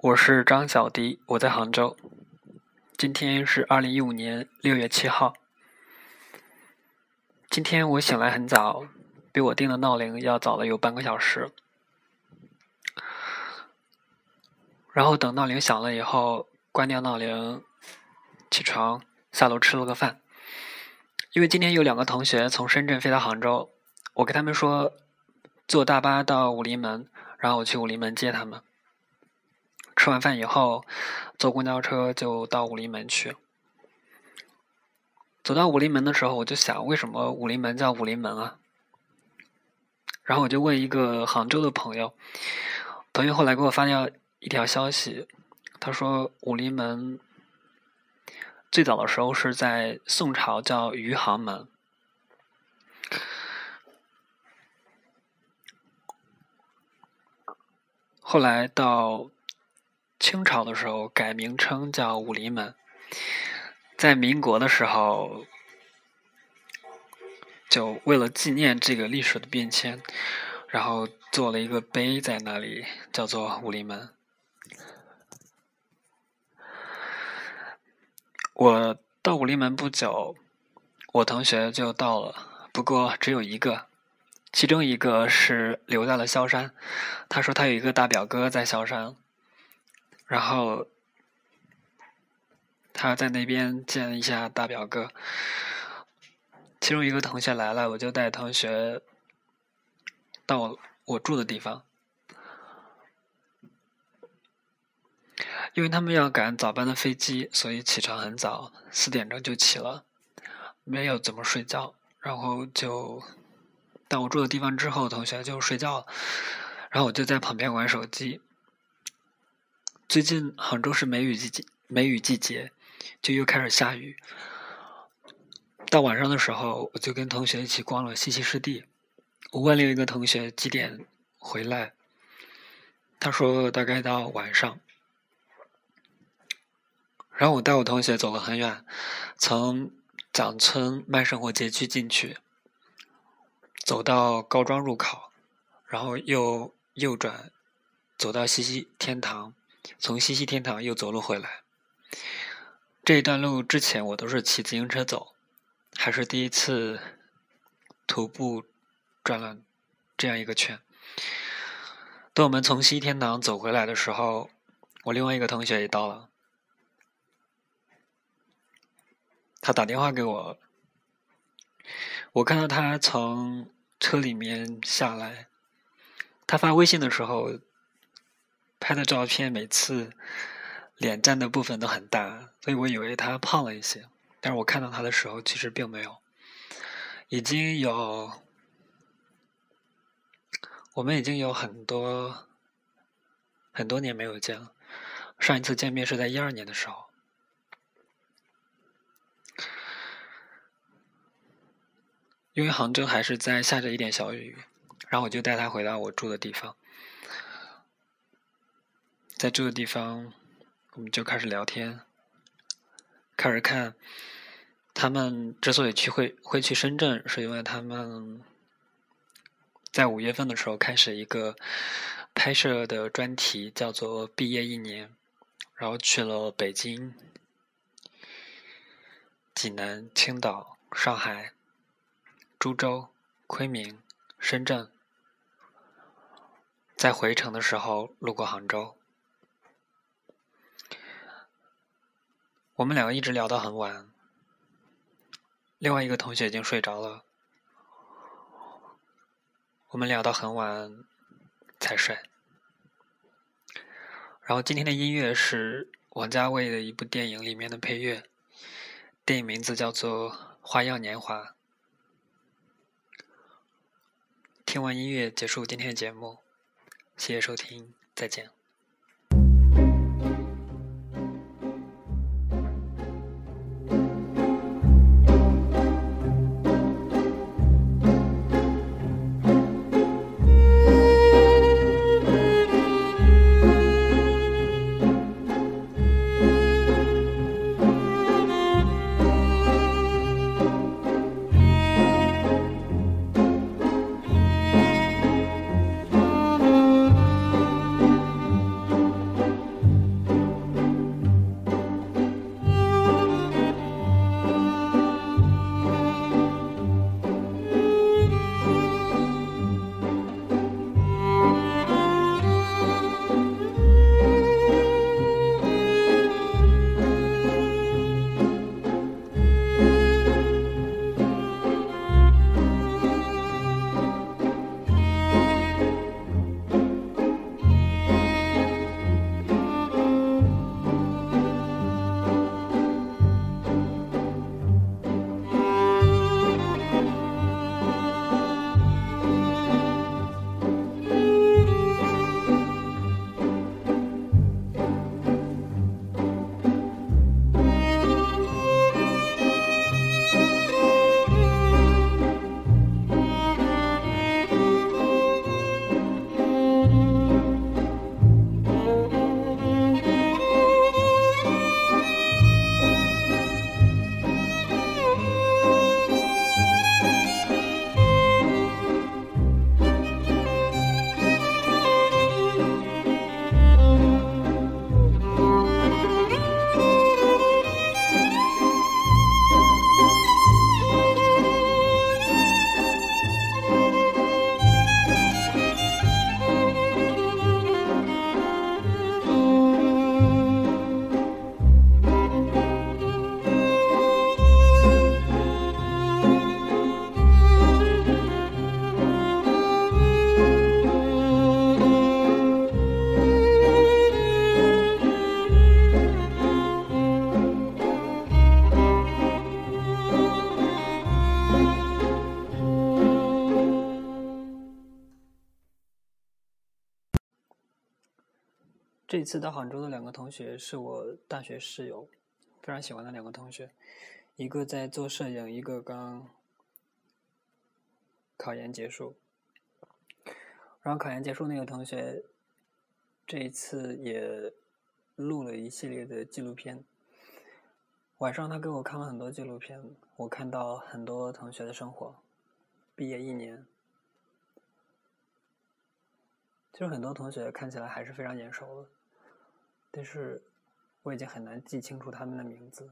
我是张小迪，我在杭州。今天是二零一五年六月七号。今天我醒来很早，比我定的闹铃要早了有半个小时。然后等闹铃响了以后，关掉闹铃，起床下楼吃了个饭。因为今天有两个同学从深圳飞到杭州，我跟他们说坐大巴到武林门，然后我去武林门接他们。吃完饭以后，坐公交车就到武林门去。走到武林门的时候，我就想，为什么武林门叫武林门啊？然后我就问一个杭州的朋友，朋友后来给我发掉一条消息，他说武林门最早的时候是在宋朝叫余杭门，后来到。清朝的时候改名称叫武林门，在民国的时候，就为了纪念这个历史的变迁，然后做了一个碑在那里，叫做武林门。我到武林门不久，我同学就到了，不过只有一个，其中一个是留在了萧山，他说他有一个大表哥在萧山。然后他在那边见了一下大表哥，其中一个同学来了，我就带同学到我住的地方，因为他们要赶早班的飞机，所以起床很早，四点钟就起了，没有怎么睡觉，然后就到我住的地方之后，同学就睡觉了，然后我就在旁边玩手机。最近杭州是梅雨季节，梅雨季节就又开始下雨。到晚上的时候，我就跟同学一起逛了西溪湿地。我问另一个同学几点回来，他说大概到晚上。然后我带我同学走了很远，从蒋村慢生活街区进去，走到高庄入口，然后又右转，走到西溪天堂。从西溪天堂又走路回来，这一段路之前我都是骑自行车走，还是第一次徒步转了这样一个圈。等我们从西天堂走回来的时候，我另外一个同学也到了，他打电话给我，我看到他从车里面下来，他发微信的时候。拍的照片每次脸占的部分都很大，所以我以为他胖了一些。但是我看到他的时候，其实并没有。已经有，我们已经有很多很多年没有见了。上一次见面是在一二年的时候，因为杭州还是在下着一点小雨，然后我就带他回到我住的地方。在这个地方，我们就开始聊天，开始看他们之所以去会会去深圳，是因为他们在五月份的时候开始一个拍摄的专题，叫做“毕业一年”，然后去了北京、济南、青岛、上海、株洲、昆明、深圳，在回程的时候路过杭州。我们两个一直聊到很晚，另外一个同学已经睡着了，我们聊到很晚才睡。然后今天的音乐是王家卫的一部电影里面的配乐，电影名字叫做《花样年华》。听完音乐结束今天的节目，谢谢收听，再见。这次到杭州的两个同学是我大学室友，非常喜欢的两个同学，一个在做摄影，一个刚考研结束。然后考研结束那个同学，这一次也录了一系列的纪录片。晚上他给我看了很多纪录片，我看到很多同学的生活，毕业一年。其实很多同学看起来还是非常眼熟的，但是我已经很难记清楚他们的名字。